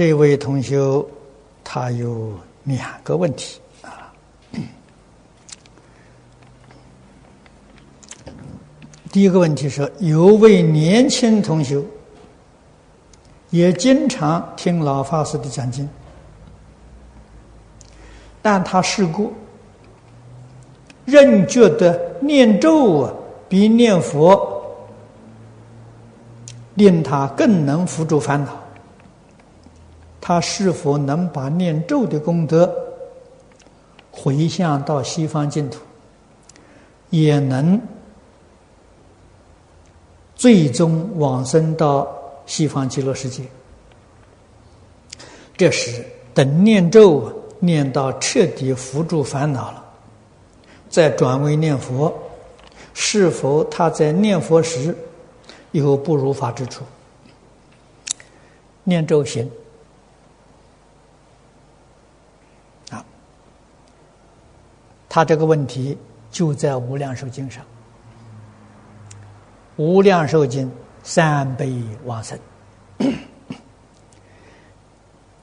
这位同学他有两个问题啊。第一个问题是，有位年轻同学也经常听老法师的讲经，但他试过，仍觉得念咒啊比念佛令他更能扶助烦恼。他是否能把念咒的功德回向到西方净土，也能最终往生到西方极乐世界？这时，等念咒念到彻底扶住烦恼了，再转为念佛，是否他在念佛时有不如法之处？念咒行。他这个问题就在《无量寿经》上，《无量寿经》三悲往生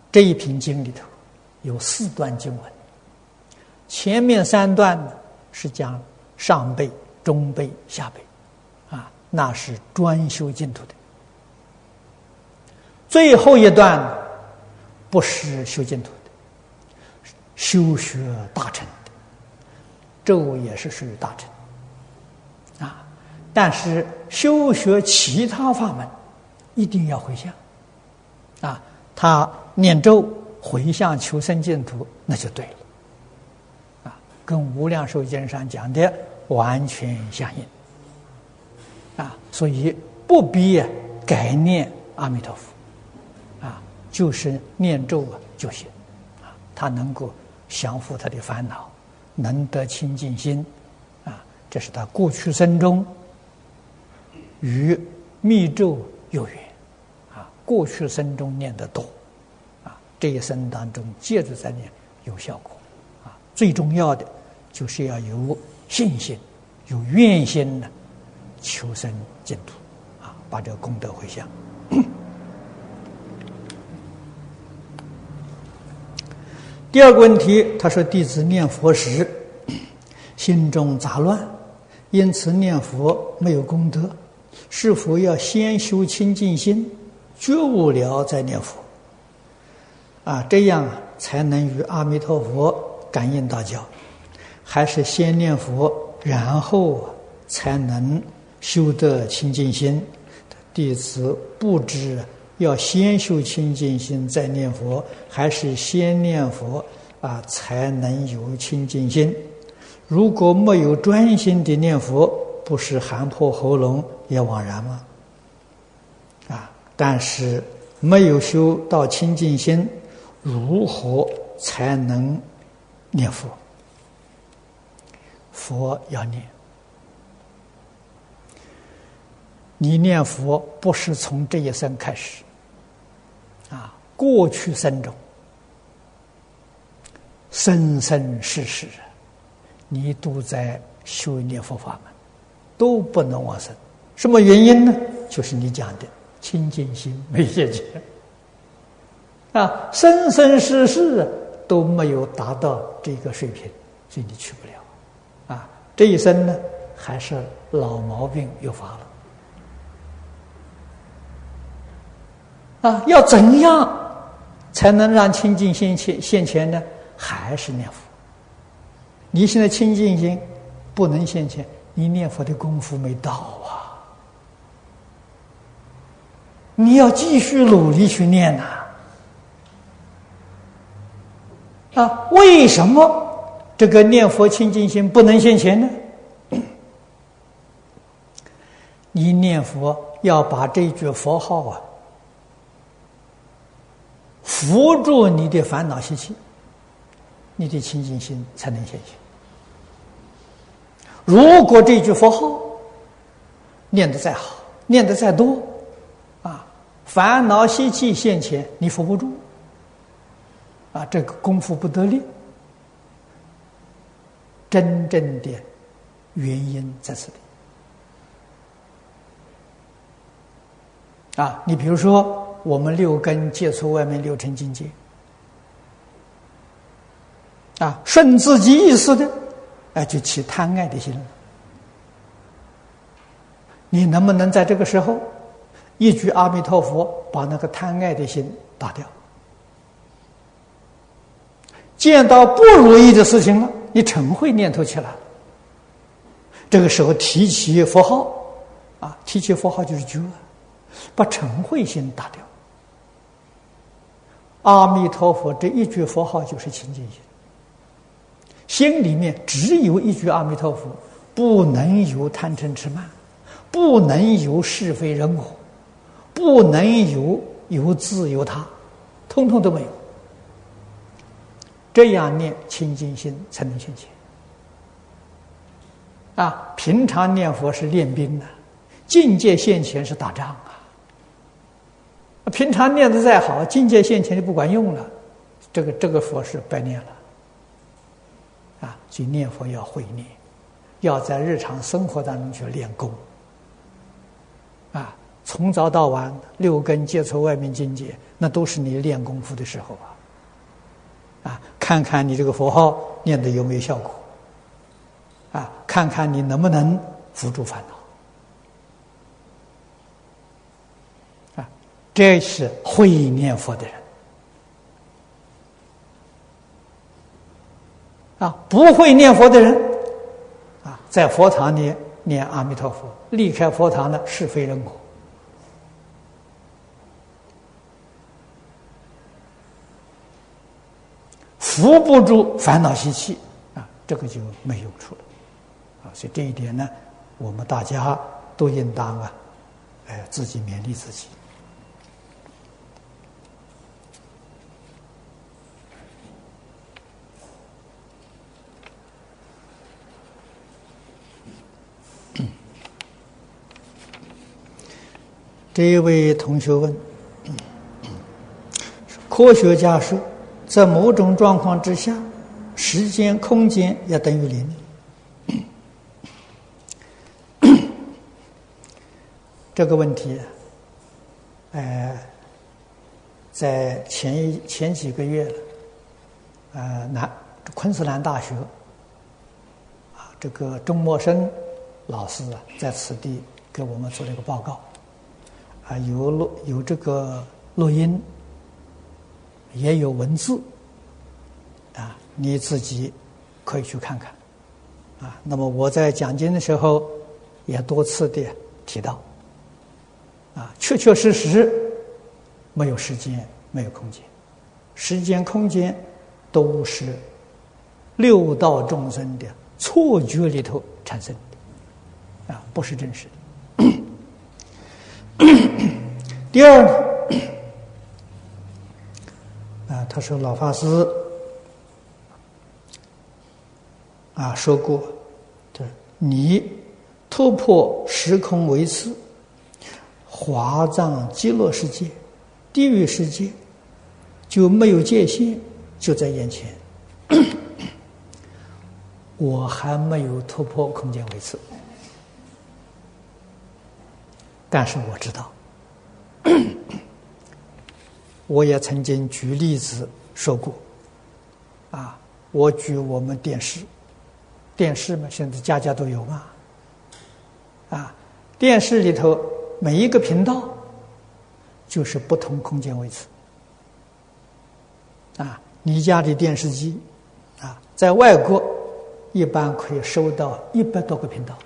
这一品经里头有四段经文，前面三段呢是讲上辈、中辈、下辈，啊，那是专修净土的；最后一段不是修净土的，修学大乘。咒也是属于大乘啊，但是修学其他法门，一定要回向啊。他念咒回向求生净土，那就对了啊，跟《无量寿经》上讲的完全相应啊。所以不必改念阿弥陀佛啊，就是念咒啊就行啊，他能够降服他的烦恼。能得清净心，啊，这是他过去生中与密咒有缘，啊，过去生中念得多，啊，这一生当中接着再念有效果，啊，最重要的就是要有信心、有愿心的求生净土，啊，把这个功德回向。第二个问题，他说：“弟子念佛时，心中杂乱，因此念佛没有功德。是否要先修清净心，觉悟了再念佛？啊，这样才能与阿弥陀佛感应道交？还是先念佛，然后才能修得清净心？弟子不知。”要先修清净心，再念佛，还是先念佛啊，才能有清净心？如果没有专心的念佛，不是喊破喉咙也枉然吗？啊！但是没有修到清净心，如何才能念佛？佛要念，你念佛不是从这一生开始。过去生中，生生世世，你都在修念佛法门，都不能往生。什么原因呢？就是你讲的清净心没解决。啊，生生世世都没有达到这个水平，所以你去不了。啊，这一生呢，还是老毛病又发了。啊，要怎样才能让清净心现现前呢？还是念佛。你现在清净心不能现前，你念佛的功夫没到啊！你要继续努力去念呐。啊，为什么这个念佛清净心不能现前呢？你念佛要把这句佛号啊。扶住你的烦恼习气，你的清净心才能现前。如果这句佛号念得再好，念得再多，啊，烦恼习气现前，你扶不住，啊，这个功夫不得力。真正的原因在这里。啊，你比如说。我们六根接触外面六尘境界，啊，顺自己意思的，哎，就起贪爱的心了。你能不能在这个时候，一句阿弥陀佛，把那个贪爱的心打掉？见到不如意的事情了，你嗔恚念头起来了，这个时候提起佛号，啊，提起佛号就是觉，把嗔恚心打掉。阿弥陀佛这一句佛号就是清净心，心里面只有一句阿弥陀佛，不能有贪嗔痴慢。不能有是非人我，不能有有自有他，通通都没有。这样念清净心才能现前。啊，平常念佛是练兵的，境界现前是打仗。平常念的再好，境界现前就不管用了，这个这个佛是白念了。啊，所以念佛要会念，要在日常生活当中去练功。啊，从早到晚，六根接触外面境界，那都是你练功夫的时候啊！啊，看看你这个佛号念的有没有效果，啊，看看你能不能扶住烦恼，啊，这是会念佛的人。啊，不会念佛的人，啊，在佛堂里。念阿弥陀佛，离开佛堂的是非人我，扶不住烦恼习气啊，这个就没用处了啊。所以这一点呢，我们大家都应当啊，哎，自己勉励自己。这一位同学问：科学家说，在某种状况之下，时间、空间要等于零。这个问题，呃，在前一前几个月，呃，南昆士兰大学啊，这个钟默生老师啊，在此地给我们做了一个报告。啊，有录有这个录音，也有文字，啊，你自己可以去看看，啊，那么我在讲经的时候也多次的提到，啊，确确实实没有时间，没有空间，时间空间都是六道众生的错觉里头产生的，啊，不是真实的。第二 啊，他说老法师啊说过，对，你突破时空维次，华藏极乐世界、地狱世界就没有界限，就在眼前。我还没有突破空间维次。但是我知道，我也曾经举例子说过，啊，我举我们电视，电视嘛，现在家家都有嘛，啊，电视里头每一个频道就是不同空间位置，啊，你家的电视机，啊，在外国一般可以收到一百多个频道。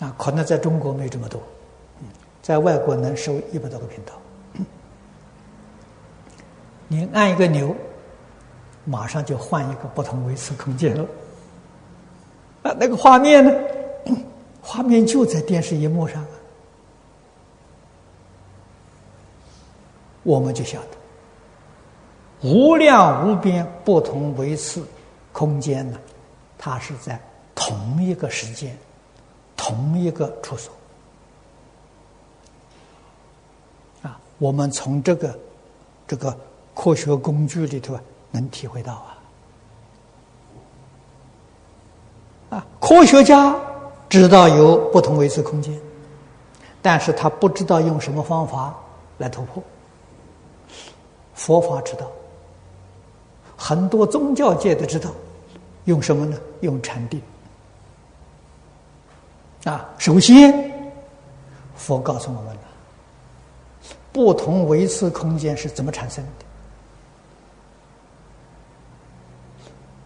啊，可能在中国没这么多，在外国能收一百多个频道。你按一个钮，马上就换一个不同维次空间了。啊，那个画面呢？画面就在电视荧幕上，我们就晓得，无量无边不同维次空间呢，它是在同一个时间。同一个处所啊，我们从这个这个科学工具里头能体会到啊啊，科学家知道有不同维次空间，但是他不知道用什么方法来突破。佛法知道，很多宗教界的知道，用什么呢？用禅定。啊，首先，佛告诉我们了，不同维次空间是怎么产生的？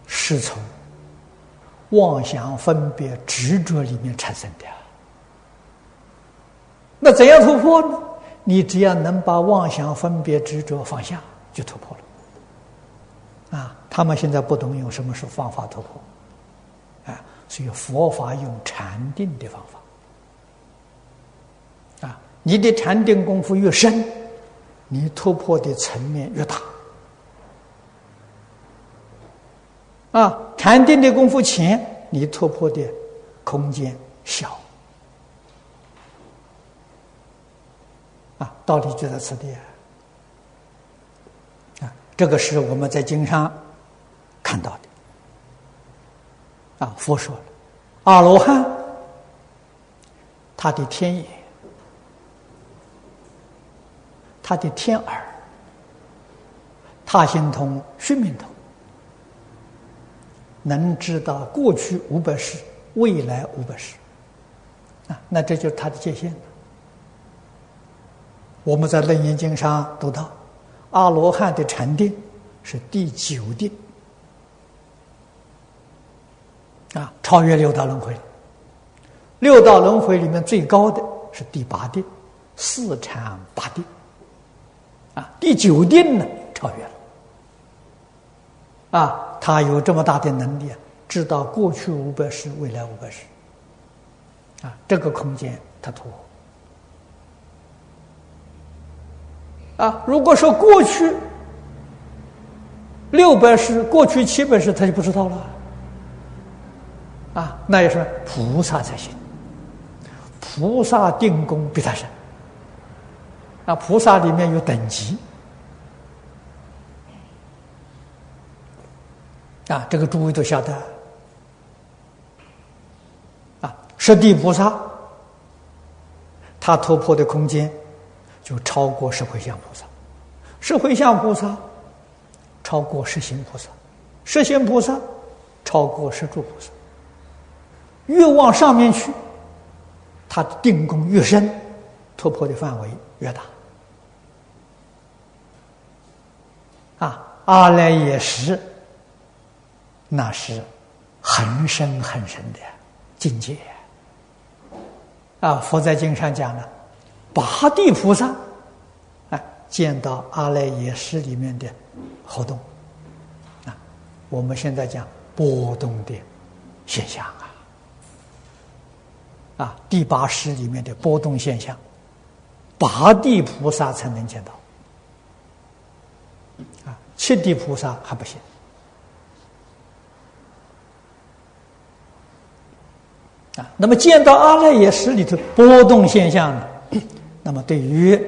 是从妄想、分别、执着里面产生的。那怎样突破呢？你只要能把妄想、分别、执着放下，就突破了。啊，他们现在不懂用什么是方法突破。啊所以佛法用禅定的方法，你的禅定功夫越深，你突破的层面越大。啊，禅定的功夫浅，你突破的空间小。啊，道理就在此地。啊，这个是我们在经上看到的。啊，佛说了，阿罗汉他的天眼、他的天耳、他心通、须弥通，能知道过去五百世、未来五百世，啊，那这就是他的界限我们在《楞严经》上读到，阿罗汉的禅定是第九定。啊，超越六道轮回。六道轮回里面最高的是第八定，四禅八定。啊，第九定呢，超越了。啊，他有这么大的能力啊，知道过去五百世，未来五百世。啊，这个空间他突破。啊，如果说过去六百世，过去七百世，他就不知道了。啊，那也是菩萨才行。菩萨定功比他深。啊，菩萨里面有等级。啊，这个诸位都晓得。啊，十地菩萨，他突破的空间就超过十回向菩萨，十回向菩萨超过十行菩萨，十行菩萨超过十住菩萨。越往上面去，他定功越深，突破的范围越大。啊，阿赖耶识，那是很深很深的境界。啊，佛在经上讲了，八地菩萨，啊，见到阿赖耶识里面的活动，啊，我们现在讲波动的现象啊。啊，第八识里面的波动现象，八地菩萨才能见到，七地菩萨还不行。啊，那么见到阿赖耶识里头波动现象呢？那么对于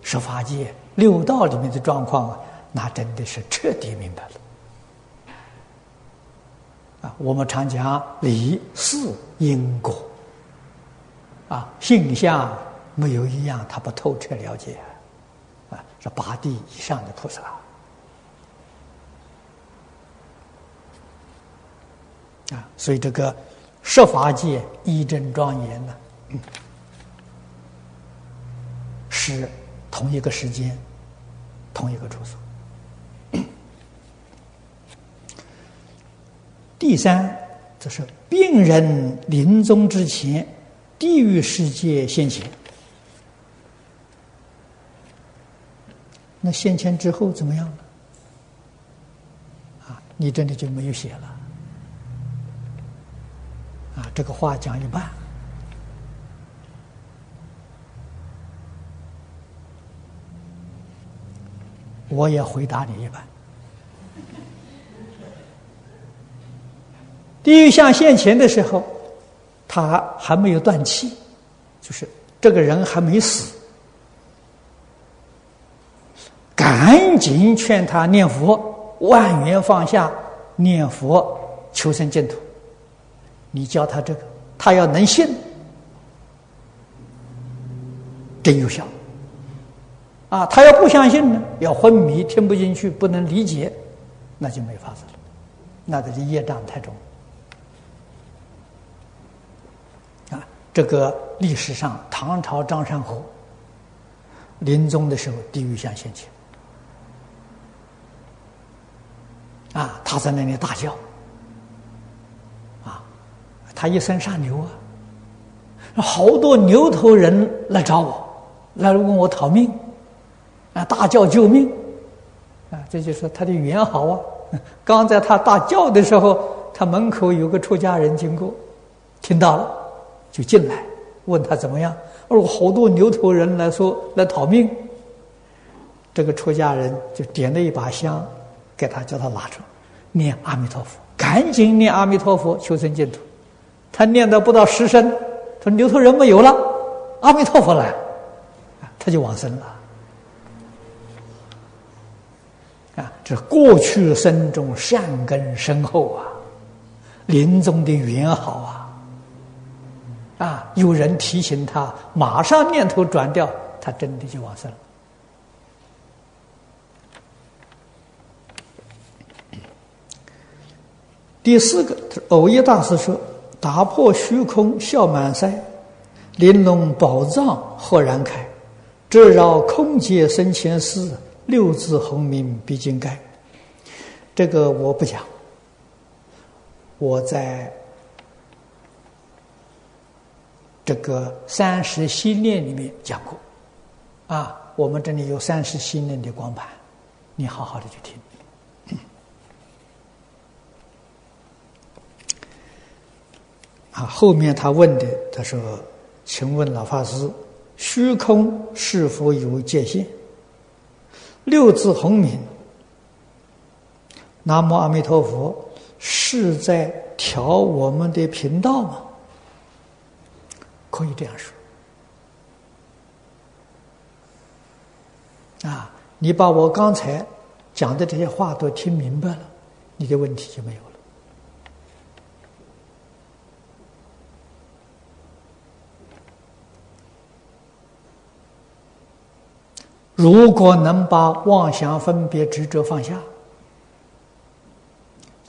十法界六道里面的状况啊，那真的是彻底明白了。啊，我们常讲理事因果。啊，性相没有一样他不透彻了解，啊，是八地以上的菩萨，啊，所以这个设法界一真庄严呢，是同一个时间，同一个处所。第三，就是病人临终之前。地狱世界现前，那现前之后怎么样呢？啊，你这里就没有写了。这个话讲一半，我也回答你一半。地狱像现前的时候。他还没有断气，就是这个人还没死，赶紧劝他念佛，万缘放下，念佛求生净土。你教他这个，他要能信，真有效。啊，他要不相信呢，要昏迷，听不进去，不能理解，那就没法子了，那这是业障太重。啊，这个历史上唐朝张山河临终的时候，地狱相现前，啊，他在那里大叫，他一生杀牛啊。好多牛头人来找我，来问我讨命，啊，大叫救命，啊，这就是他的缘好啊。刚在他大叫的时候，他门口有个出家人经过，听到了，就进来问他怎么样。哦，好多牛头人来说来讨命，这个出家人就点了一把香给他，叫他拿着，念阿弥陀佛，赶紧念阿弥陀佛求生净土。他念到不到十声。说牛头人没有了，阿弥陀佛来，他就往生了。啊，这过去生中善根深厚啊，临终的缘好啊，啊，有人提醒他，马上念头转掉，他真的就往生了。第四个，偶一大师说。打破虚空笑满腮，玲珑宝藏豁然开，遮绕空界生前事，六字洪名毕竟盖。这个我不讲，我在这个三十心念里面讲过。啊，我们这里有三十心念的光盘，你好好的去听。啊，后面他问的，他说：“请问老法师，虚空是否有界限？六字洪名，南无阿弥陀佛，是在调我们的频道吗？可以这样说。啊，你把我刚才讲的这些话都听明白了，你的问题就没有了。”如果能把妄想、分别、执着放下，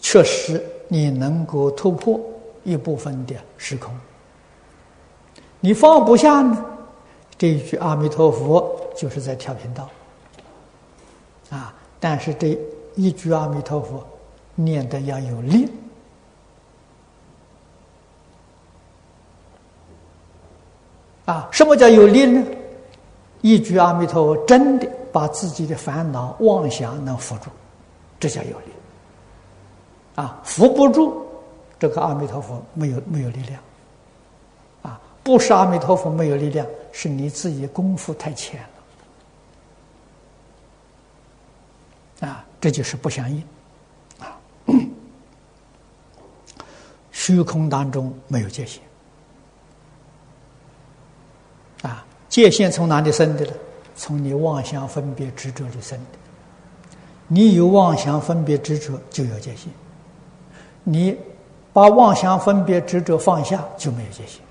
确实你能够突破一部分的时空。你放不下呢？这一句阿弥陀佛就是在调频道啊！但是这一句阿弥陀佛念的要有力啊！什么叫有力呢？一句阿弥陀佛，真的把自己的烦恼妄想能扶住，这叫有力。啊，扶不住，这个阿弥陀佛没有没有力量。啊，不是阿弥陀佛没有力量，是你自己功夫太浅了。啊，这就是不相应。啊，虚空当中没有界限。啊。界限从哪里生的呢？从你妄想分别执着里生的。你有妄想分别执着，就有界限；你把妄想分别执着放下，就没有界限。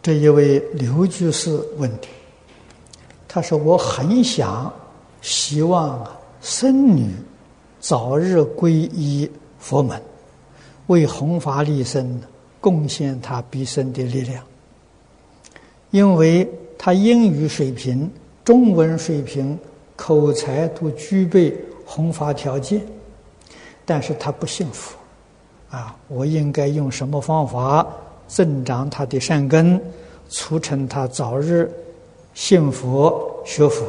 这一位刘居士问题，他说：“我很想，希望啊，孙女。”早日皈依佛门，为弘法利生贡献他毕生的力量。因为他英语水平、中文水平、口才都具备弘法条件，但是他不信佛。啊，我应该用什么方法增长他的善根，促成他早日信佛学佛？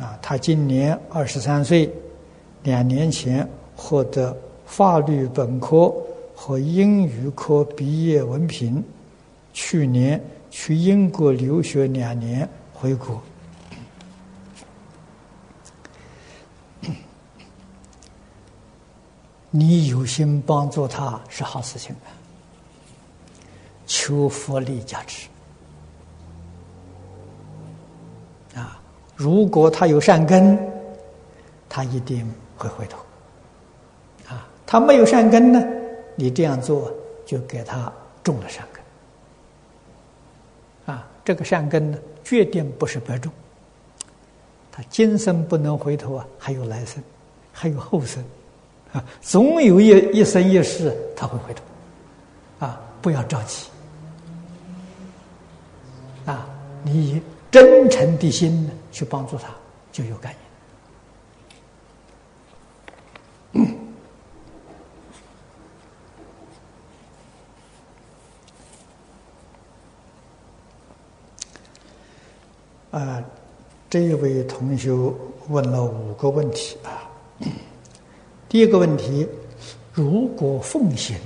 啊，他今年二十三岁。两年前获得法律本科和英语科毕业文凭，去年去英国留学两年回国。你有心帮助他是好事情啊，求佛力加持啊！如果他有善根，他一定。会回头，啊，他没有善根呢，你这样做就给他种了善根。啊，这个善根呢，决定不是白种。他今生不能回头啊，还有来生，还有后生，啊，总有一一生一世他会回头，啊，不要着急，啊，你以真诚的心呢去帮助他，就有感应。啊。这位同学问了五个问题啊。第一个问题：如果奉行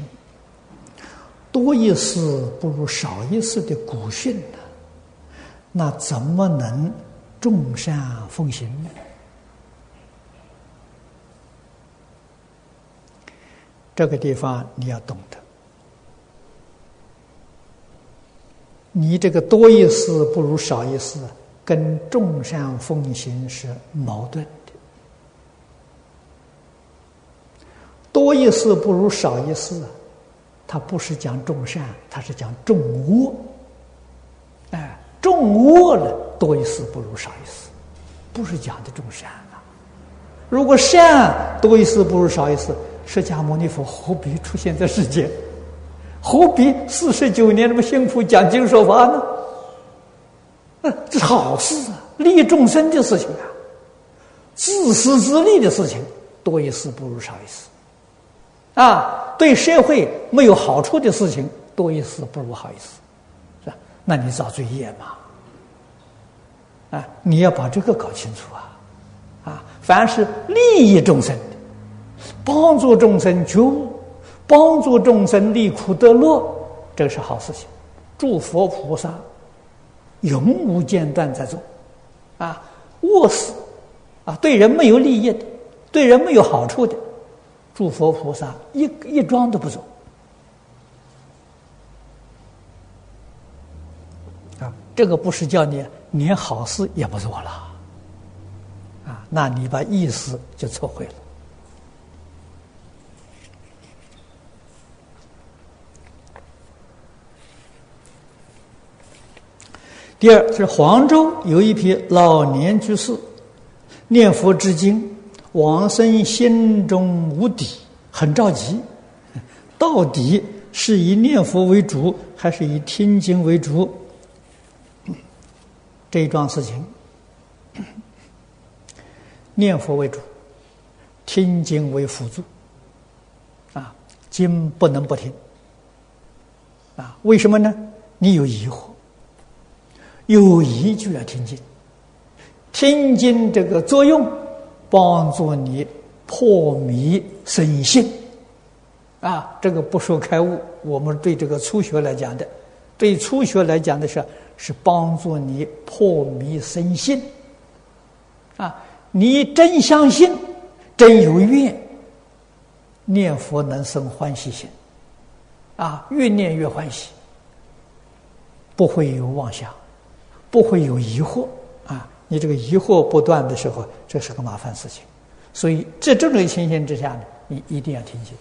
多一事不如少一事的古训呢，那怎么能众善奉行呢？这个地方你要懂得，你这个多一事不如少一事。跟众善奉行是矛盾的，多一事不如少一事，他不是讲众善，他是讲众恶。哎，众恶了，多一事不如少一事，不是讲的众善啊。如果善多一事不如少一事，释迦牟尼佛何必出现在世间？何必四十九年这么辛苦讲经说法呢？这是好事啊，利众生的事情啊，自私自利的事情多一事不如少一事，啊，对社会没有好处的事情多一事不如好一事，是吧？那你造罪业嘛？啊，你要把这个搞清楚啊，啊，凡是利益众生，帮助众生觉悟，帮助众生离苦得乐，这是好事情，诸佛菩萨。永无间断在做，啊，卧死，啊，对人没有利益的，对人没有好处的，诸佛菩萨一一桩都不做，啊，这个不是叫你连好事也不做了，啊，那你把意思就错会了。第二是黄州有一批老年居士，念佛至今，往生心中无底，很着急，到底是以念佛为主，还是以听经为主？这一桩事情，念佛为主，听经为辅助，啊，经不能不听，啊，为什么呢？你有疑惑。有疑就要听经，听经这个作用，帮助你破迷生信。啊，这个不说开悟，我们对这个初学来讲的，对初学来讲的是是帮助你破迷生信。啊，你真相信，真有愿，念佛能生欢喜心，啊，越念越欢喜，不会有妄想。不会有疑惑啊！你这个疑惑不断的时候，这是个麻烦事情。所以在这种情形之下呢，你一定要听经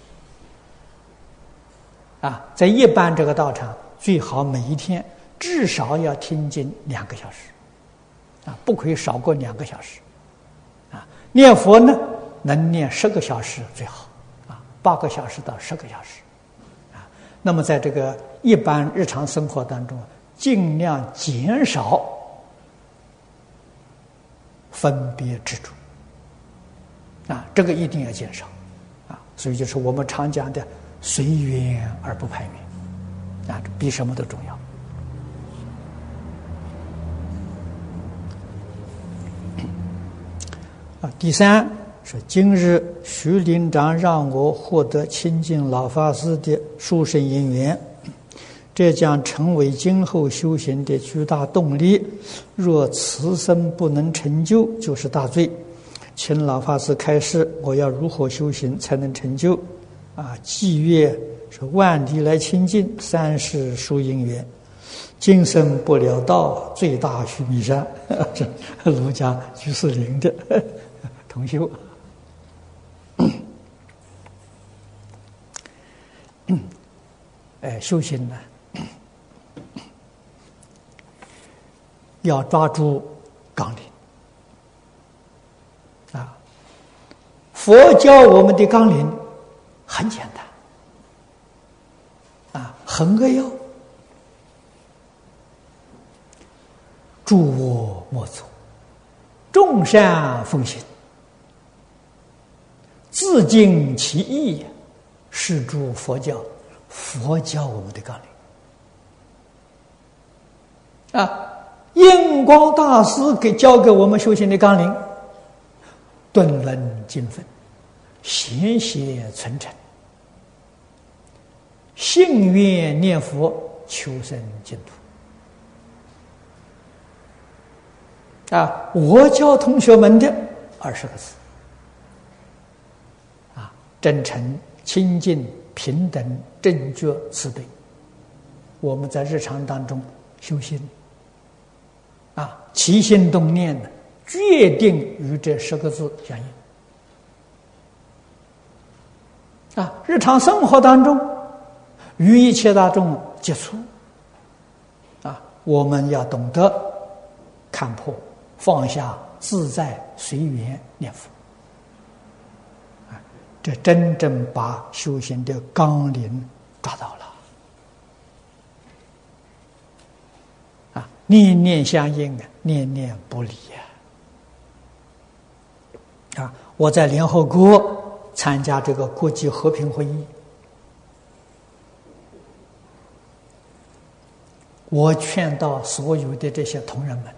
啊！在一般这个道场，最好每一天至少要听经两个小时啊，不可以少过两个小时啊。念佛呢，能念十个小时最好啊，八个小时到十个小时啊。那么在这个一般日常生活当中。尽量减少分别执着啊，这个一定要减少啊。所以就是我们常讲的“随缘而不攀缘”，啊，比什么都重要。啊，第三是今日徐林长让我获得亲近老法师的殊胜因缘。这将成为今后修行的巨大动力。若此生不能成就，就是大罪。请老法师开示，我要如何修行才能成就？啊，祭月是万里来亲近，三世殊因缘，今生不了道，最大须弥山。这 儒家居士林的 同修。哎，修行呢，要抓住纲领啊。佛教我们的纲领很简单啊，很扼要：诸我莫作，众善奉行，自尽其意，是诸佛教。佛教我们的纲领啊，印光大师给教给我们修行的纲领：顿能精分，贤邪存诚，信愿念佛，求生净土。啊，我教同学们的二十个字：啊，真诚、清净。平等、正觉、慈悲，我们在日常当中修行，起心动念的，决定与这十个字相应。啊，日常生活当中与一切大众接触，啊，我们要懂得看破、放下、自在、随缘念佛。这真正把修行的纲领抓到了念念相应啊，念念不离呀！啊，我在联合国参加这个国际和平会议，我劝到所有的这些同仁们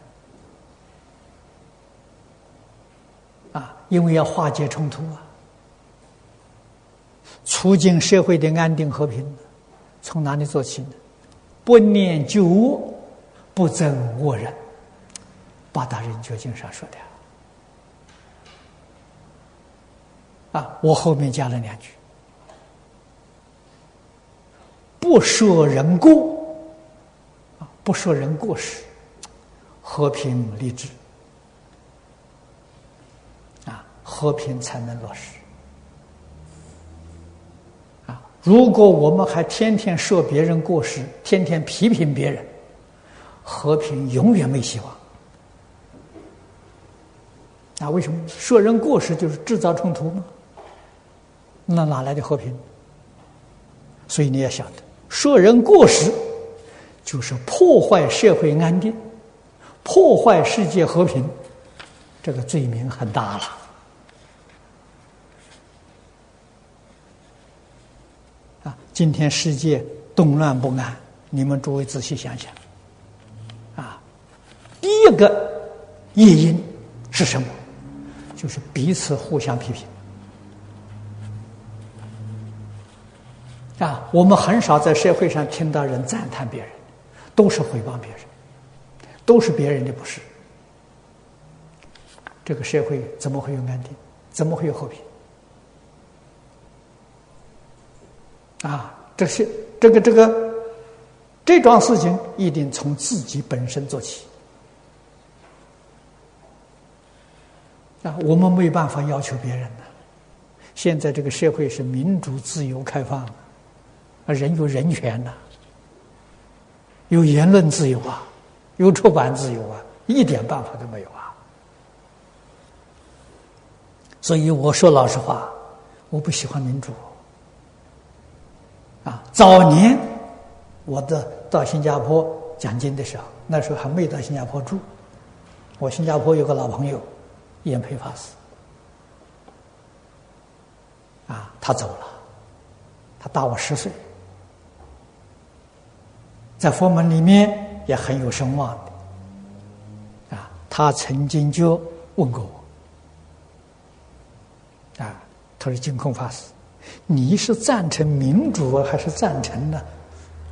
啊，因为要化解冲突啊。促进社会的安定和平，从哪里做起呢？不念旧恶，不憎恶人。八大人觉经上说的。啊，我后面加了两句：不说人过，啊，不说人过失，和平立志，啊，和平才能落实。啊如果我们还天天说别人过失，天天批评别人，和平永远没希望。那，为什么说人过失就是制造冲突吗？那哪来的和平？所以你要晓得，说人过失就是破坏社会安定，破坏世界和平，这个罪名很大了。啊今天世界动乱不安，你们诸位仔细想想，第一个原因是什么？就是彼此互相批评。啊，我们很少在社会上听到人赞叹别人，都是诽谤别人，都是别人的不是。这个社会怎么会有安定？怎么会有和平？啊，这些这个这个这桩事情一定从自己本身做起。啊，我们没办法要求别人的。现在这个社会是民主、自由、开放，啊，人有人权呐，有言论自由啊，有出版自由啊，一点办法都没有啊。所以我说老实话，我不喜欢民主。啊，早年我的到新加坡讲经的时候，那时候还没到新加坡住。我新加坡有个老朋友，严培法师，啊，他走了，他大我十岁，在佛门里面也很有声望的，啊，他曾经就问过我，啊，他说净空法师。你是赞成民主还是赞成呢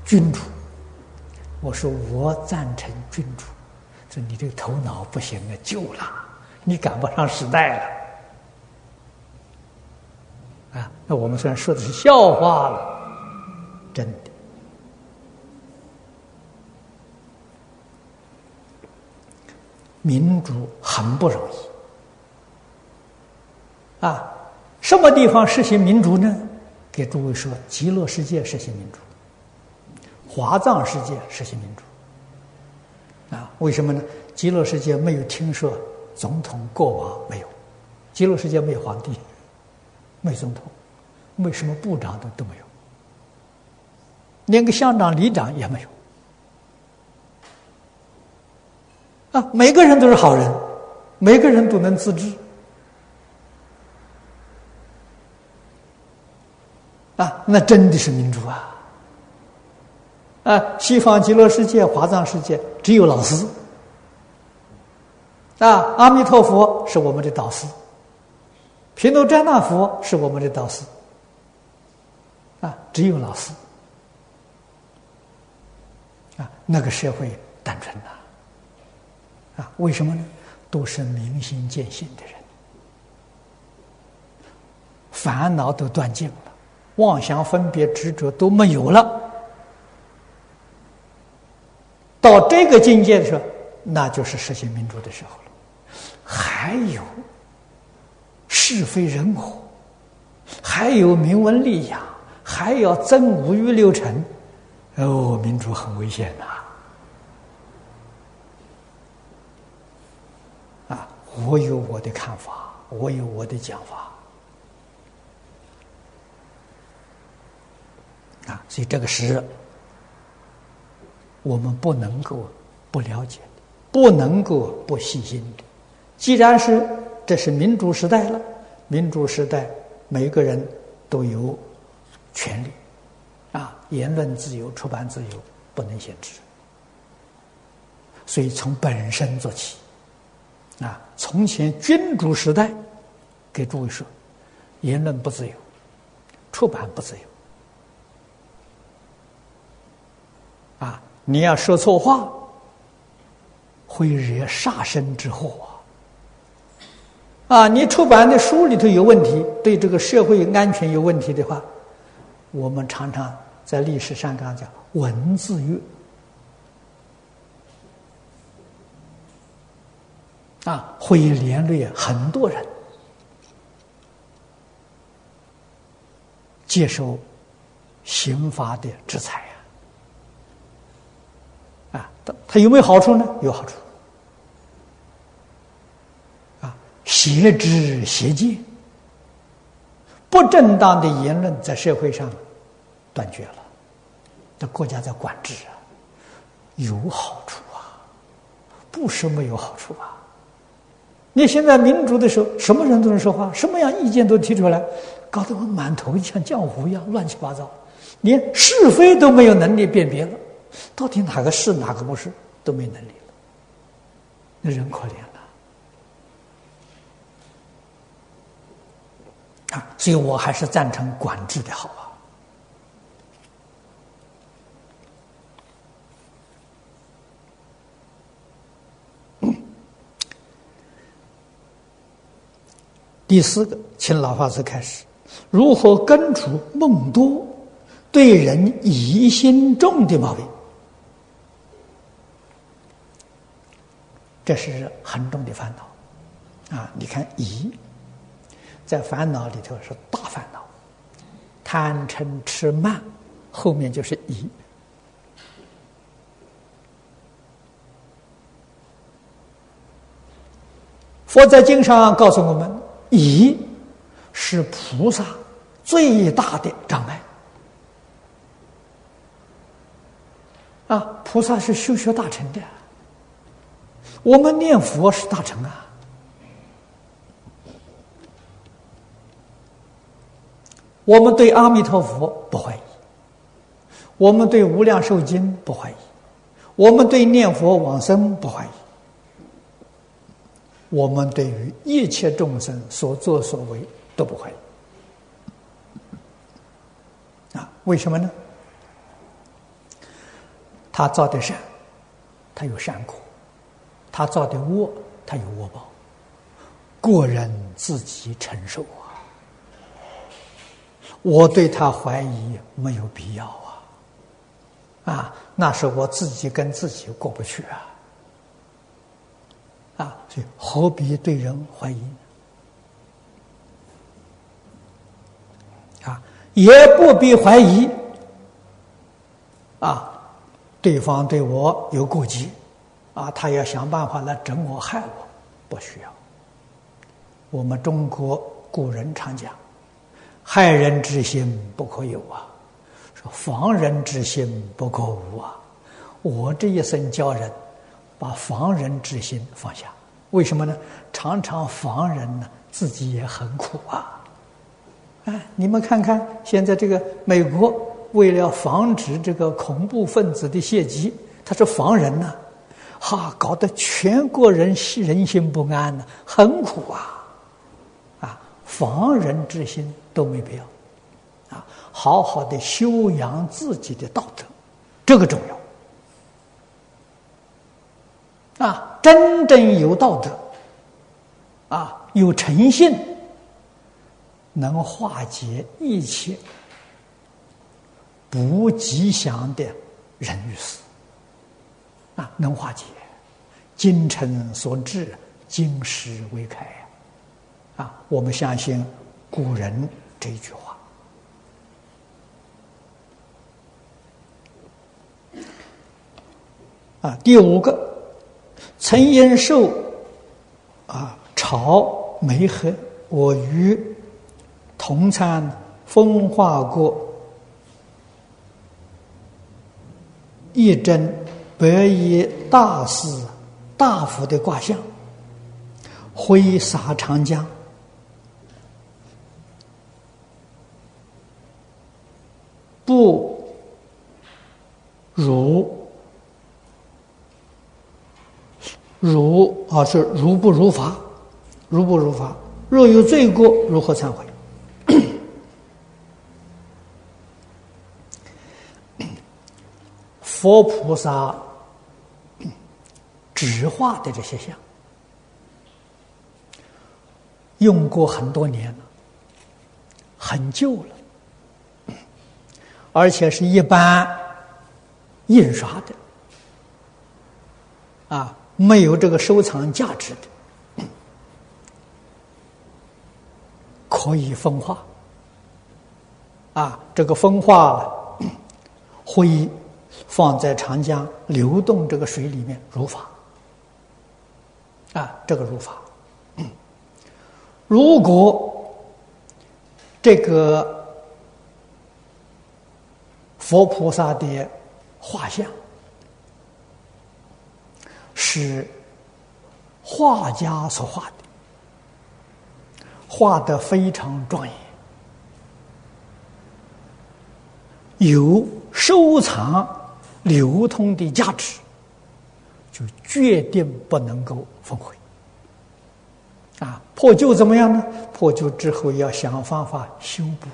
君主？我说我赞成君主。说你这个头脑不行啊，旧了，你赶不上时代了。啊，那我们虽然说的是笑话了，真的，民主很不容易啊。什么地方实行民主呢？给诸位说，极乐世界实行民主，华藏世界实行民主。啊，为什么呢？极乐世界没有听说总统、国王没有，极乐世界没有皇帝，没总统，没什么部长都都没有，连个乡长、里长也没有。啊，每个人都是好人，每个人都能自治。啊，那真的是民主啊！啊，西方极乐世界、华藏世界只有老师。啊，阿弥陀佛是我们的导师，毗卢遮那佛是我们的导师。啊，只有老师。啊，那个社会单纯呐。啊，为什么呢？都是明心见性的人，烦恼都断尽了，妄想分别执着都没有了。到这个境界的时候，那就是实现民主的时候了。还有是非人我，还有名闻利养，还要增五欲六尘，哦，民主很危险呐。啊我有我的看法，我有我的讲法，啊，所以这个是我们不能够不了解，不能够不细心的。既然是这是民主时代了，民主时代每个人都有权利，啊，言论自由、出版自由不能限制，所以从本身做起。啊，从前君主时代，给诸位说，言论不自由，出版不自由。啊，你要说错话，会惹杀身之祸啊！啊，你出版的书里头有问题，对这个社会安全有问题的话，我们常常在历史上刚讲文字狱。啊，会连累很多人接受刑罚的制裁呀！啊，它它有没有好处呢？有好处。啊，邪知邪见，不正当的言论在社会上断绝了，这国家在管制啊，有好处啊，不是没有好处啊。你现在民主的时候，什么人都能说话，什么样意见都提出来，搞得我满头像浆糊一样，乱七八糟，连是非都没有能力辨别了，到底哪个是哪个不是都没能力了，那人可怜了。啊！所以我还是赞成管制的好啊。第四个，请老法师开始，如何根除梦多、对人疑心重的毛病？这是很重的烦恼啊！你看，疑在烦恼里头是大烦恼，贪嗔痴慢，后面就是疑。佛在经上告诉我们。疑是菩萨最大的障碍啊！菩萨是修学大成的，我们念佛是大成啊。我们对阿弥陀佛不怀疑，我们对无量寿经不怀疑，我们对念佛往生不怀疑。我们对于一切众生所作所为都不会啊？为什么呢？他造的善，他有善果；他造的恶，他有恶报。个人自己承受啊！我对他怀疑没有必要啊！啊，那是我自己跟自己过不去啊！啊，所以何必对人怀疑？啊，也不必怀疑。啊，对方对我有过激，啊，他要想办法来整我害我，不需要。我们中国古人常讲，害人之心不可有啊，说防人之心不可无啊。我这一生教人，把防人之心放下，为什么呢？常常防人呢，自己也很苦啊。哎，你们看看现在这个美国。为了防止这个恐怖分子的袭击，他是防人呢，哈，搞得全国人人心不安呢，很苦，啊，防人之心都没必要，啊，好好的修养自己的道德，这个重要，啊，真正有道德，啊，有诚信，能化解一切。不吉祥的人与事啊，能化解。精诚所至，金石为开啊！我们相信古人这一句话啊。第五个，曾因受啊朝梅恨，我与同参风化过。一针白衣大士大夫的卦象，挥洒长江，不如如啊是如不如法，如不如法，若有罪过，如何忏悔？佛菩萨纸画的这些像，用过很多年了，很旧了，而且是一般印刷的，啊，没有这个收藏价值的，可以风化，啊，这个风化会。放在长江流动这个水里面如法，啊，这个如法。如果这个佛菩萨的画像是画家所画的，画的非常庄严，有收藏。流通的价值，就决定不能够焚毁。啊，破旧怎么样呢？破旧之后要想方法修补，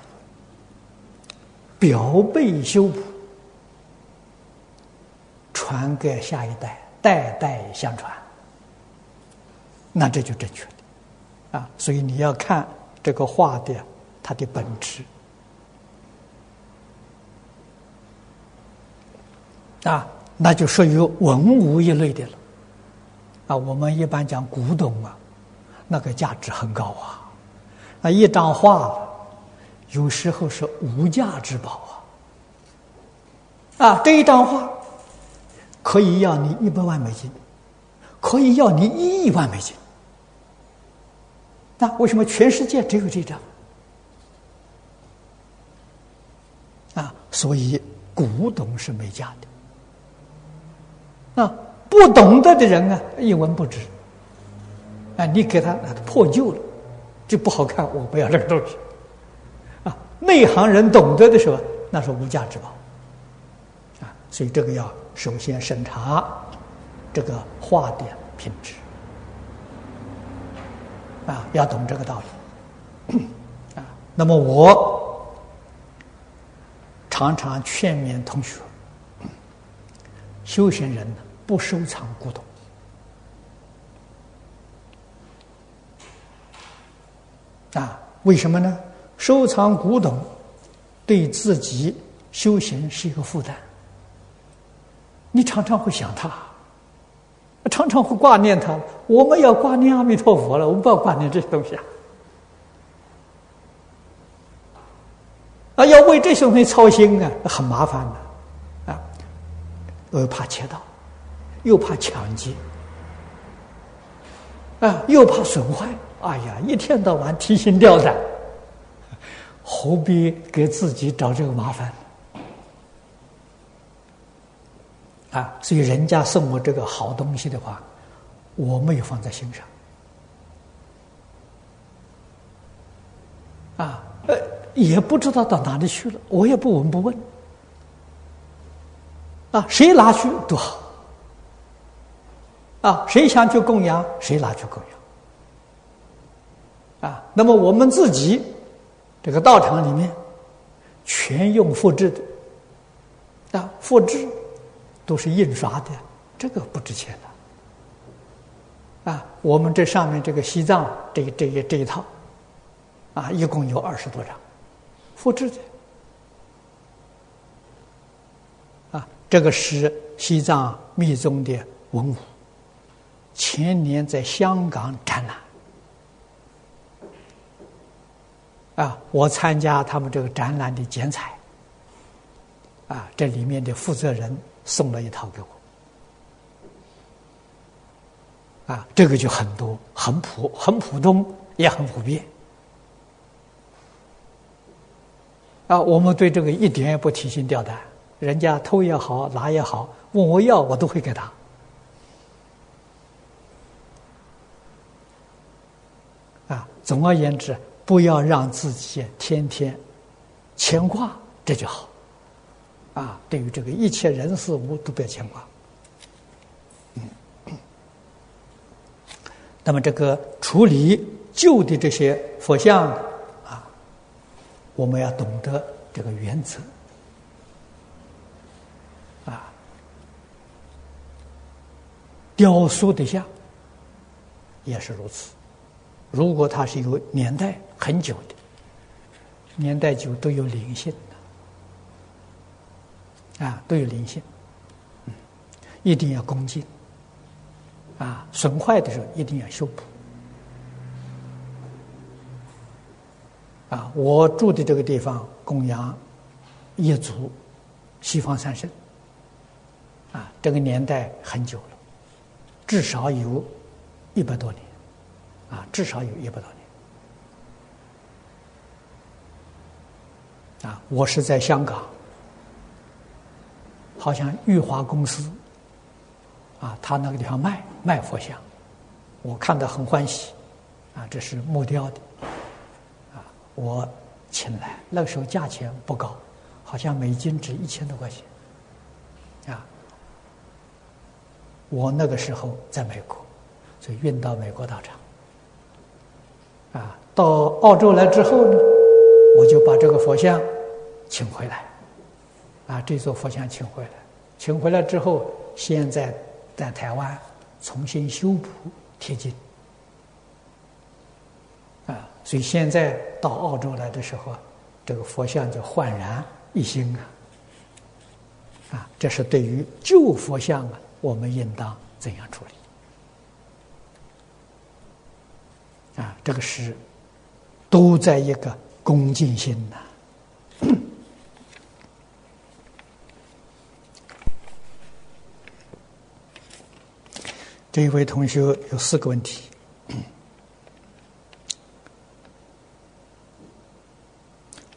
表背修补，传给下一代，代代相传。那这就正确的，啊，所以你要看这个画的它的本质。啊，那就属于文物一类的了。啊，我们一般讲古董啊，那个价值很高啊。那一张画，有时候是无价之宝啊。啊，这一张画可以要你一百万美金，可以要你一亿万美金。那为什么全世界只有这张？啊，所以古董是没价的。啊，不懂得的人啊，一文不值。啊，你给他破旧了，就不好看，我不要这个东西。内行人懂得的时候，那是无价之宝。啊，所以这个要首先审查这个画的品质。啊，要懂这个道理。啊，那么我常常劝勉同学。修行人，不收藏古董啊？为什么呢？收藏古董对自己修行是一个负担。你常常会想他，常常会挂念他。我们要挂念阿弥陀佛了，我们不要挂念这些东西啊！啊，要为这些东西操心啊，很麻烦的，啊，又怕窃盗，又怕抢劫，啊，又怕损坏，哎呀，一天到晚提心吊胆，何必给自己找这个麻烦？啊，所以人家送我这个好东西的话，我没有放在心上。啊，呃，也不知道到哪里去了，我也不闻不问。啊，谁拿去都好。啊，谁想去供养，谁拿去供养。啊，那么我们自己这个道场里面，全用复制的，啊，复制都是印刷的，这个不值钱的。啊，我们这上面这个西藏这这一这一套。啊，一共有二十多张，复制的。啊，这个是西藏密宗的文物，前年在香港展览。啊，我参加他们这个展览的剪彩。啊，这里面的负责人送了一套给我。啊，这个就很多，很普，很普通，也很普遍。啊，我们对这个一点也不提心吊胆，人家偷也好，拿也好，问我要，我都会给他。啊，总而言之，不要让自己天天牵挂，这就好。啊，对于这个一切人事物都不要牵挂。那么，这个处理旧的这些佛像啊。我们要懂得这个原则啊，雕塑的像也是如此。如果它是有年代很久的，年代久都有灵性啊，都有灵性，嗯，一定要恭敬。啊，损坏的时候一定要修补。啊，我住的这个地方供养一族西方三圣，啊，这个年代很久了，至少有一百多年，啊，至少有一百多年，啊，我是在香港，好像玉华公司，啊，他那个地方卖卖佛像，我看到很欢喜，啊，这是木雕的。啊我请来，那个时候价钱不高，好像每斤值一千多块钱，啊，我那个时候在美国，所以运到美国道场，啊，到澳洲来之后呢，我就把这个佛像请回来，啊，这座佛像请回来，请回来之后，现在在台湾重新修补贴金。啊所以现在到澳洲来的时候，这个佛像就焕然一新啊！啊，这是对于旧佛像啊，我们应当怎样处理？啊，这个是都在一个恭敬心呐。这一位同学有四个问题。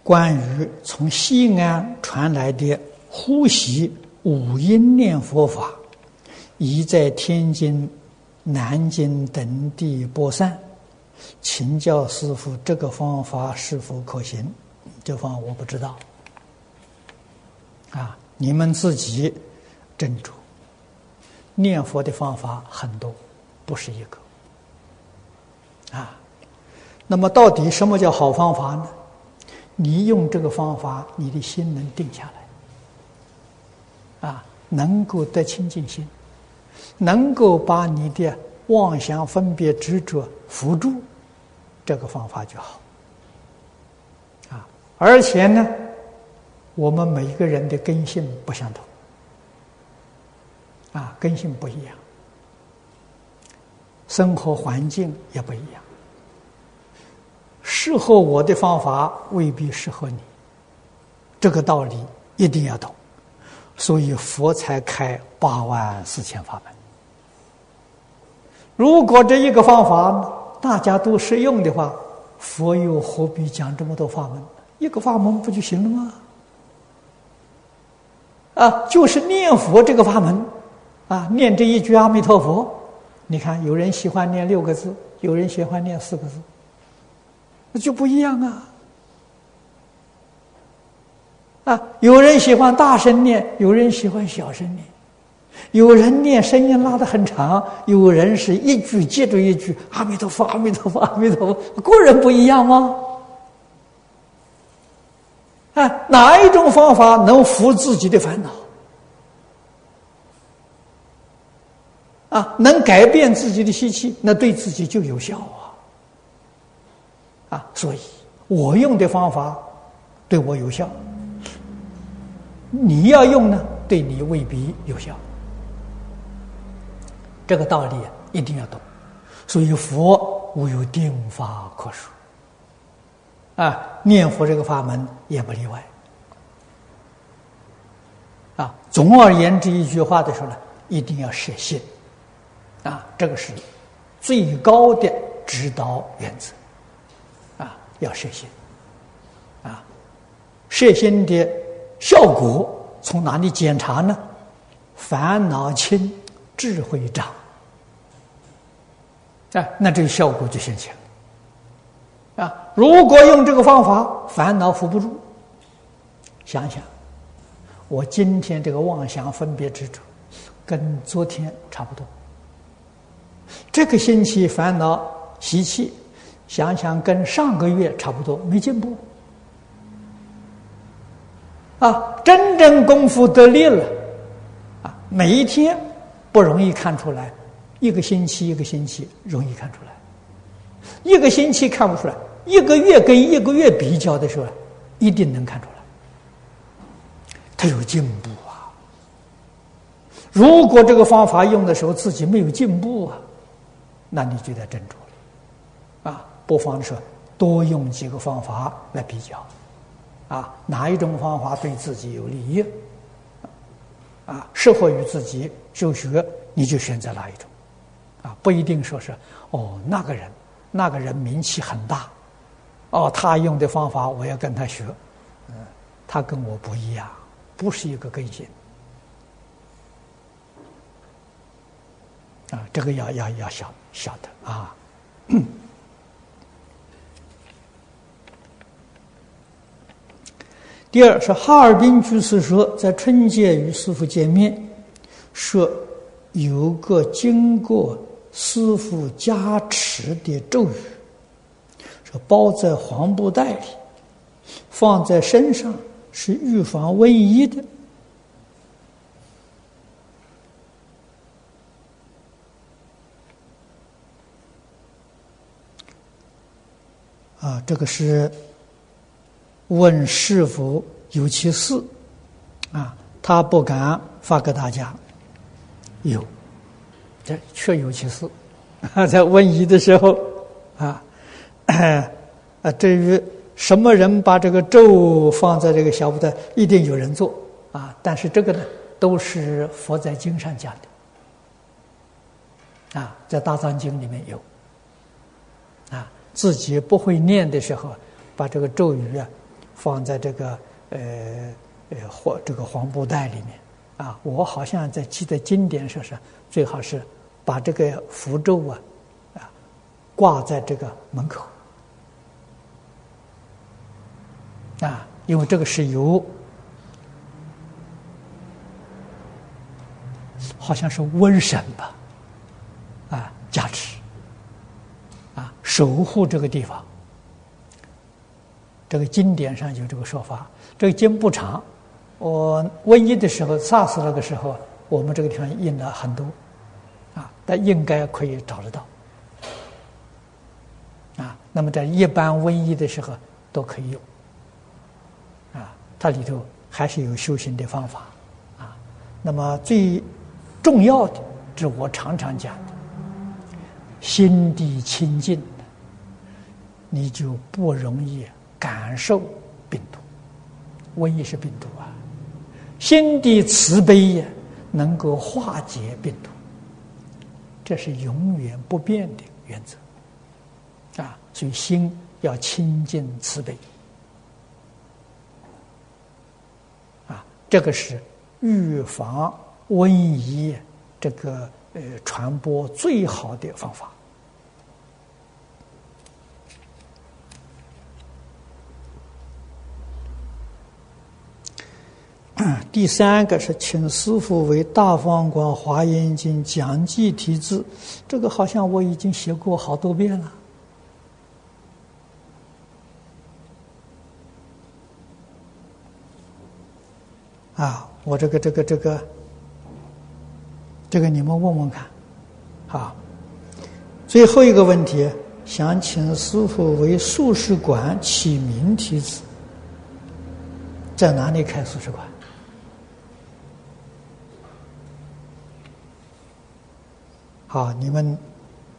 关于从西安传来的呼吸五音念佛法，已在天津、南京等地播散，请教师傅，这个方法是否可行？这方我不知道。啊，你们自己斟酌。念佛的方法很多，不是一个。啊，那么到底什么叫好方法呢？你用这个方法，你的心能定下来，啊，能够得清净心，能够把你的妄想、分别、执着扶住，这个方法就好。啊，而且呢，我们每一个人的根性不相同，啊，根性不一样，生活环境也不一样。适合我的方法未必适合你，这个道理一定要懂，所以佛才开八万四千法门。如果这一个方法大家都适用的话，佛又何必讲这么多法门？一个法门不就行了吗？啊，就是念佛这个法门，啊，念这一句阿弥陀佛。你看，有人喜欢念六个字，有人喜欢念四个字，那就不一样啊。啊，有人喜欢大声念，有人喜欢小声念，有人念声音拉得很长，有人是一句接着一句“阿弥陀佛，阿弥陀佛，阿弥陀佛”，个人不一样吗？啊，哪一种方法能服自己的烦恼？啊，能改变自己的习气，那对自己就有效啊！啊，所以我用的方法对我有效，你要用呢，对你未必有效。这个道理一定要懂。所以佛无有定法可说。啊，念佛这个法门也不例外。啊，总而言之，一句话的时候呢，一定要实现。啊，这个是最高的指导原则。啊，要摄心。啊，摄心的效果从哪里检查呢？烦恼轻，智慧长。啊，那这个效果就显现。啊，如果用这个方法，烦恼扶不住。想想，我今天这个妄想分别执着，跟昨天差不多。这个星期烦恼习气，想想跟上个月差不多，没进步。啊，真正功夫得力了，啊，每一天不容易看出来，一个星期一个星期容易看出来。一个星期看不出来，一个月跟一个月比较的时候，一定能看出来，他有进步啊。如果这个方法用的时候自己没有进步啊，那你就得斟酌了。啊，不妨说多用几个方法来比较，啊，哪一种方法对自己有利益，啊，适合于自己修学，你就选择哪一种，啊，不一定说是哦那个人。那个人名气很大，哦，他用的方法我要跟他学，嗯，他跟我不一样，不是一个根性，啊，这个要要要晓晓得啊。第二是哈尔滨居士说，在春节与师傅见面，说有个经过。师傅加持的咒语，说包在黄布袋里，放在身上是预防瘟疫的。啊，这个是问是否有其事，啊，他不敢发给大家，有。这确有其事，在瘟疫的时候，啊，啊，至于什么人把这个咒放在这个小布袋，一定有人做啊。但是这个呢，都是佛在经上讲的，啊，在大藏经里面有，啊，自己不会念的时候，把这个咒语啊放在这个呃呃黄这个黄布袋里面。啊，我好像在记得经典说是最好是把这个符咒啊啊挂在这个门口啊，因为这个是由好像是瘟神吧啊加持啊守护这个地方，这个经典上有这个说法，这个经不长。我瘟疫的时候，SARS 那个时候，我们这个地方印了很多，但应该可以找得到，啊，那么在一般瘟疫的时候都可以用，啊，它里头还是有修行的方法，啊，那么最重要的，这我常常讲，心地清净，你就不容易感受病毒。瘟疫是病毒啊，心地慈悲呀，能够化解病毒，这是永远不变的原则啊。所以心要清净慈悲啊，这个是预防瘟疫这个呃传播最好的方法。第三个是请师傅为《大方广华严经》讲记题字，这个好像我已经写过好多遍了。啊，我这个这个这个，这个你们问问看，好。最后一个问题，想请师傅为素食馆起名题字，在哪里开素食馆？好，你们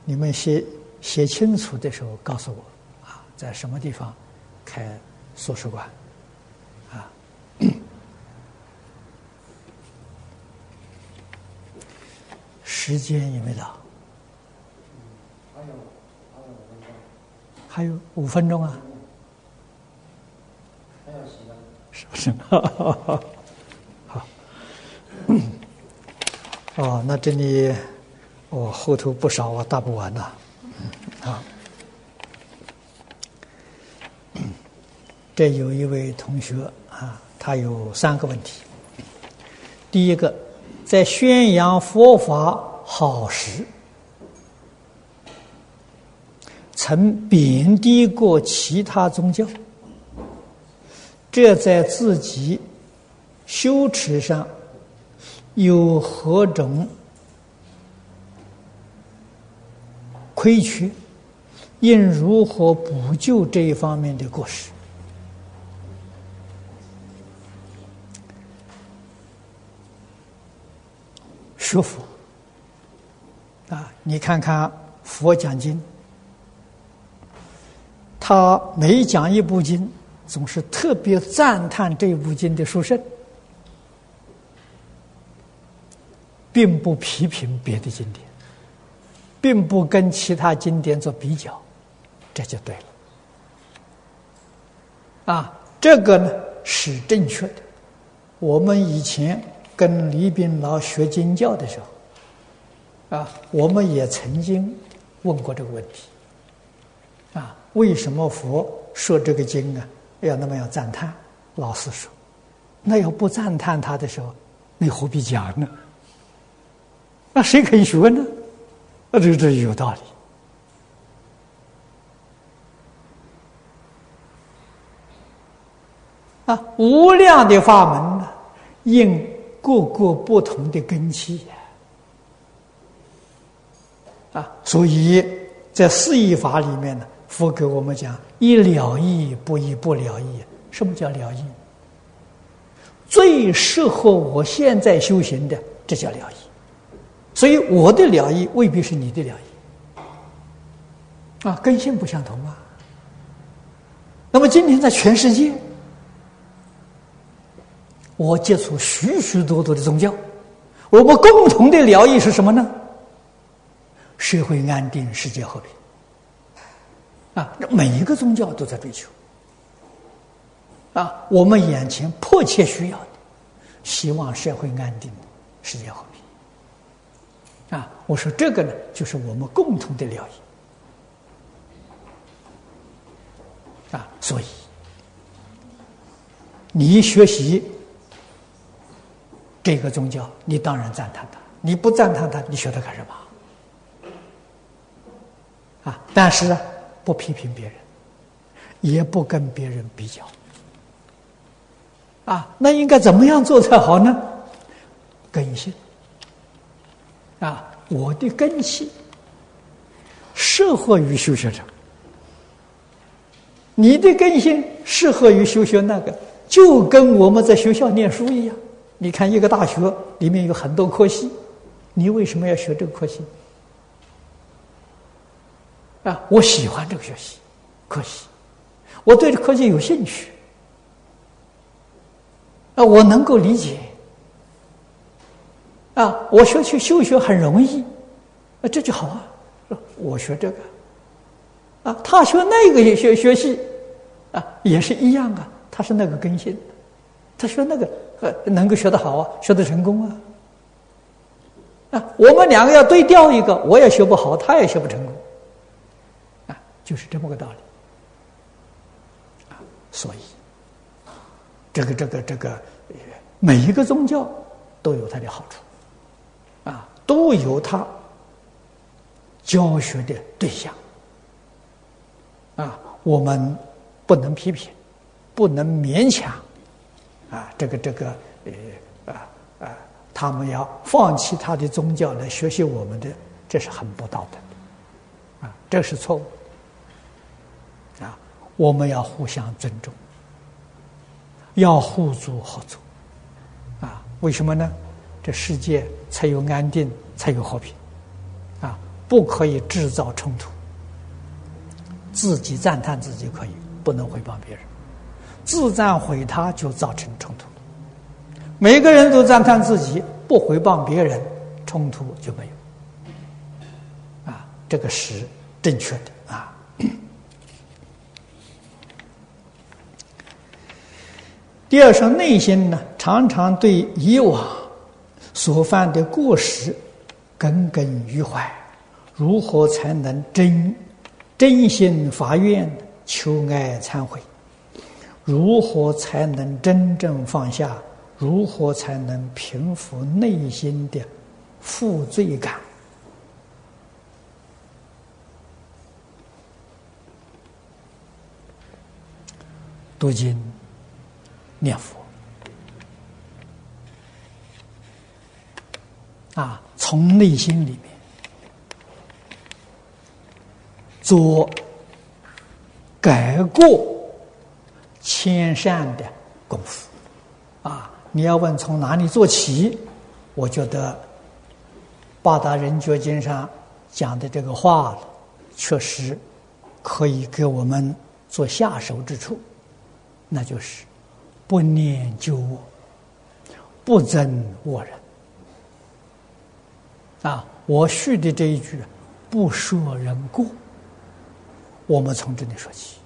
你们写写清楚的时候告诉我，啊，在什么地方开素食馆？啊，时间也没到，还有五分钟啊，是不是？好，哦，那这里。哦，后头不少我，答不完呐。啊，这有一位同学啊，他有三个问题。第一个，在宣扬佛法好时，曾贬低过其他宗教，这在自己修持上有何种？亏缺，应如何补救这一方面的过失？学佛啊，你看看佛讲经，他每讲一部经，总是特别赞叹这部经的殊胜，并不批评别的经典。并不跟其他经典做比较，这就对了。啊，这个呢是正确的。我们以前跟李炳老学经教的时候，啊，我们也曾经问过这个问题。啊，为什么佛说这个经啊要那么要赞叹？老师说，那要不赞叹他的时候，你何必讲呢？那谁可以学呢？啊，这这有道理啊！无量的法门呢，应各个不同的根器啊，所以在四义法里面呢，佛给我们讲一了义不一不了义。什么叫了义？最适合我现在修行的，这叫了义。所以我的了义未必是你的了义，啊，根性不相同啊。那么今天在全世界，我接触许许多多的宗教，我们共同的了义是什么呢？社会安定，世界和平。啊，每一个宗教都在追求。啊，我们眼前迫切需要的，希望社会安定，世界和平。我说这个呢，就是我们共同的了义啊，所以你一学习这个宗教，你当然赞叹他；你不赞叹他，你学它干什么？啊，但是呢，不批评别人，也不跟别人比较啊，那应该怎么样做才好呢？更新。啊，我的根器适合于修学者，你的根性适合于修学那个，就跟我们在学校念书一样。你看，一个大学里面有很多科系，你为什么要学这个科系？啊，我喜欢这个学习科系，我对这科技有兴趣。啊，我能够理解。啊，我学去修学很容易，啊，这就好啊。我学这个，啊，他学那个也学学习，啊，也是一样啊。他是那个根性，他学那个呃，能够学得好啊，学得成功啊。啊，我们两个要对调一个，我也学不好，他也学不成功，啊，就是这么个道理。啊，所以，这个这个这个，每一个宗教都有它的好处，都有他教学的对象，啊，我们不能批评，不能勉强，啊，这个这个，呃，啊啊。他们要放弃他的宗教来学习我们的，这是很不道德的，啊，这是错误，啊，我们要互相尊重，要互助合作，啊，为什么呢？这世界才有安定，才有和平，啊，不可以制造冲突，自己赞叹自己可以，不能回报别人，自赞毁他就造成冲突。每个人都赞叹自己，不回报别人，冲突就没有。啊，这个是正确的啊。第二是内心呢，常常对以往所犯的过失耿耿于怀，如何才能真真心发愿求爱忏悔？如何才能真正放下？如何才能平复内心的负罪感？读经、念佛啊，从内心里面做改过迁善的功夫啊。你要问从哪里做起？我觉得《八大人觉经》上讲的这个话，确实可以给我们做下手之处，那就是不念旧我，不憎我人。啊，我续的这一句“不说人过”，我们从这里说起。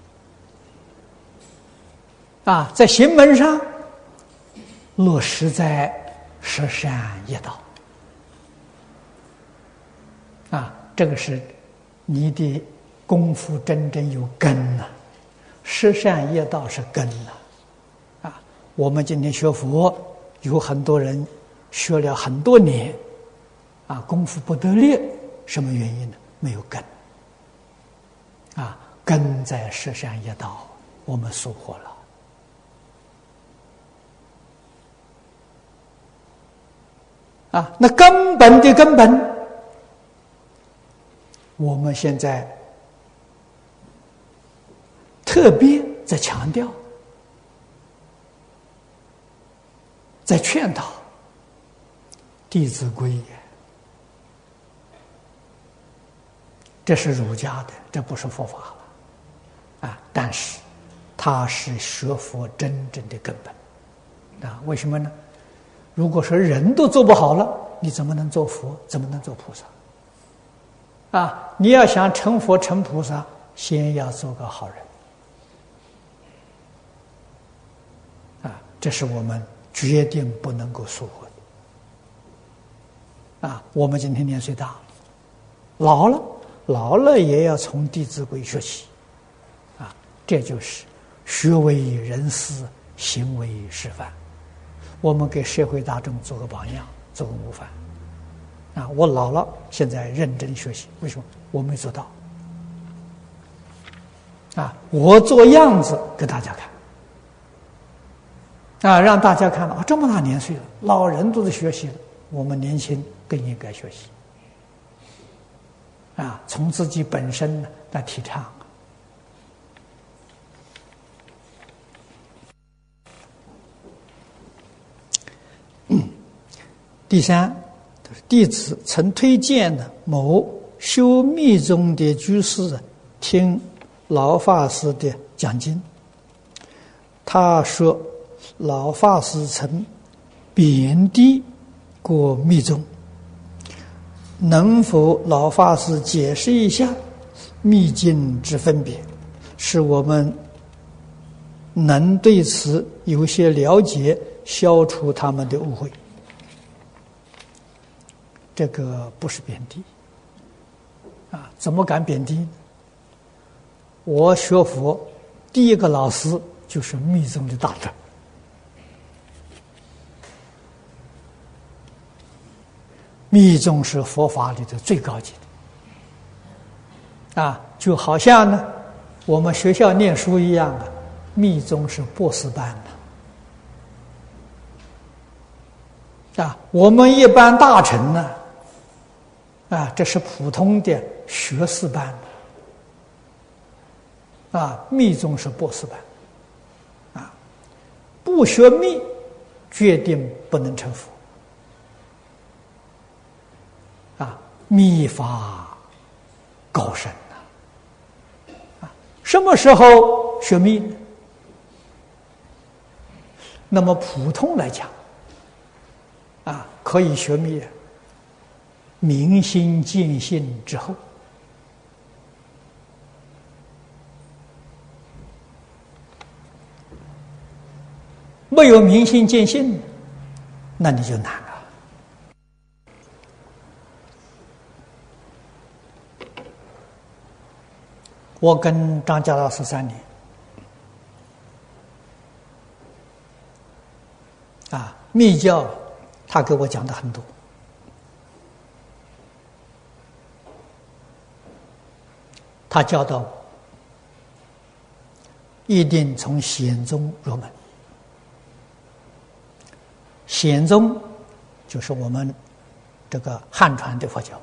啊，在行门上。落实在十善业道啊，这个是你的功夫真正有根呐。十善业道是根呐，啊，我们今天学佛，有很多人学了很多年，啊，功夫不得力，什么原因呢？没有根，啊，根在十善业道，我们疏忽了。啊，那根本的根本，我们现在特别在强调，在劝导《弟子规》，这是儒家的，这不是佛法了，啊！但是它是学佛真正的根本，啊？为什么呢？如果说人都做不好了，你怎么能做佛？怎么能做菩萨？啊！你要想成佛成菩萨，先要做个好人。啊！这是我们决定不能够疏忽的。啊！我们今天年岁大，老了，老了也要从《弟子规》学习。啊！这就是学为人师，行为示范。我们给社会大众做个榜样，做个模范。啊，我老了，现在认真学习。为什么？我没做到。啊，我做样子给大家看。啊，让大家看到啊，这么大年岁了，老人都在学习了，我们年轻更应该学习。啊，从自己本身来提倡。第三，弟子曾推荐的某修密宗的居士听老法师的讲经。他说：“老法师曾贬低过密宗，能否老法师解释一下密境之分别，使我们能对此有些了解，消除他们的误会？这个不是贬低啊，怎么敢贬低？我学佛第一个老师就是密宗的大德。密宗是佛法里的最高级的，啊，就好像呢，我们学校念书一样啊，密宗是博士班的，啊，我们一般大臣呢，啊，这是普通的学士班，啊，密宗是博士班，啊，不学密，决定不能成佛。秘法高深呐！啊，什么时候学密？那么普通来讲，啊，可以学密，明心见性之后，没有明心见性，那你就难。我跟张家老师三年，啊，密教他给我讲的很多，他教导我一定从显宗入门，显宗就是我们这个汉传的佛教，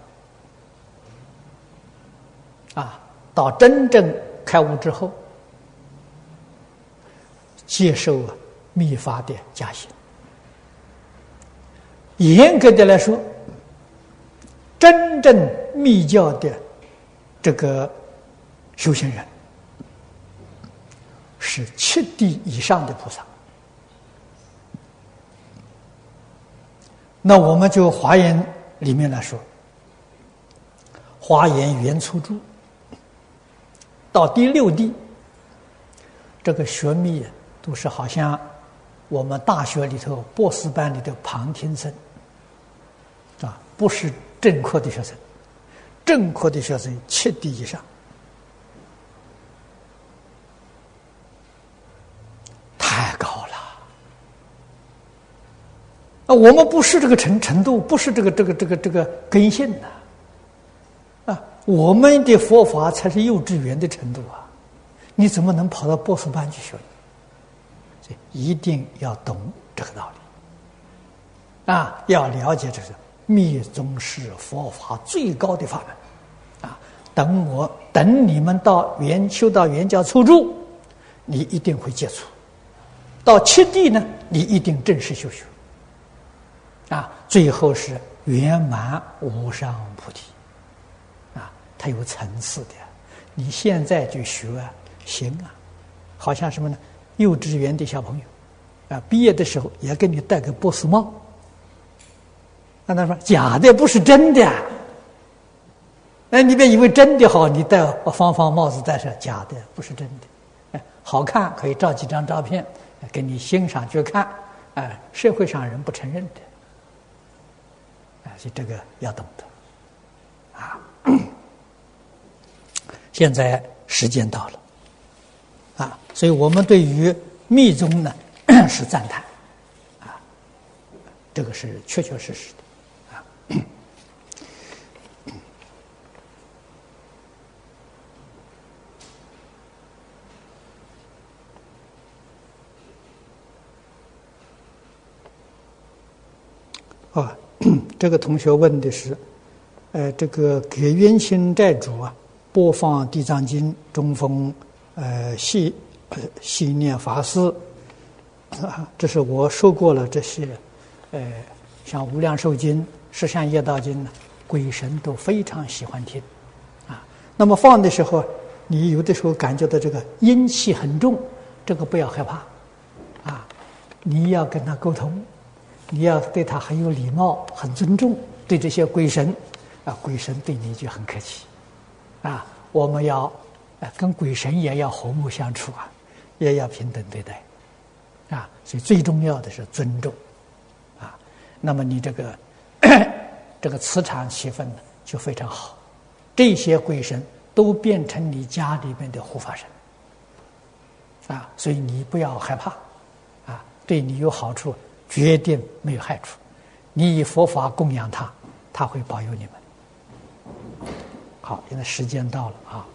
啊。到真正开悟之后，接受啊密法的加行。严格的来说，真正密教的这个修行人是七地以上的菩萨。那我们就华严里面来说，华严原初住。到第六地，这个学密都是好像我们大学里头博士班里的旁听生，啊，不是正科的学生，正科的学生七地以上，太高了。啊，我们不是这个程程度，不是这个这个这个这个根性呐。我们的佛法才是幼稚园的程度啊！你怎么能跑到博士班去学呢？这一定要懂这个道理啊！要了解这个密宗是佛法最高的法门啊！等我等你们到原修到原教初住，你一定会接触；到七地呢，你一定正式修学啊！最后是圆满无上菩提。还有层次的，你现在就学行啊，好像什么呢？幼稚园的小朋友啊，毕业的时候也给你戴个波斯帽。那他说假的不是真的，哎，你别以为真的好，你戴方方帽子戴上，假的不是真的，哎，好看可以照几张照片给你欣赏去看，哎，社会上人不承认的，哎，所以这个要懂得啊。现在时间到了，啊，所以我们对于密宗呢 是赞叹，啊，这个是确确实实的，啊，啊，这个同学问的是，呃，这个给冤亲债主啊。播放《地藏经》，中风，呃，系系念法师，这是我说过了。这些，呃，像《无量寿经》《十善业道经》呢，鬼神都非常喜欢听，啊，那么放的时候，你有的时候感觉到这个阴气很重，这个不要害怕，啊，你要跟他沟通，你要对他很有礼貌、很尊重。对这些鬼神，啊，鬼神对你就很客气，啊，我们要，跟鬼神也要和睦相处啊，也要平等对待，啊，所以最重要的是尊重，啊，那么你这个 这个磁场气氛呢就非常好，这些鬼神都变成你家里面的护法神，啊，所以你不要害怕，啊，对你有好处，绝对没有害处。你以佛法供养他，他会保佑你们。好，现在时间到了啊。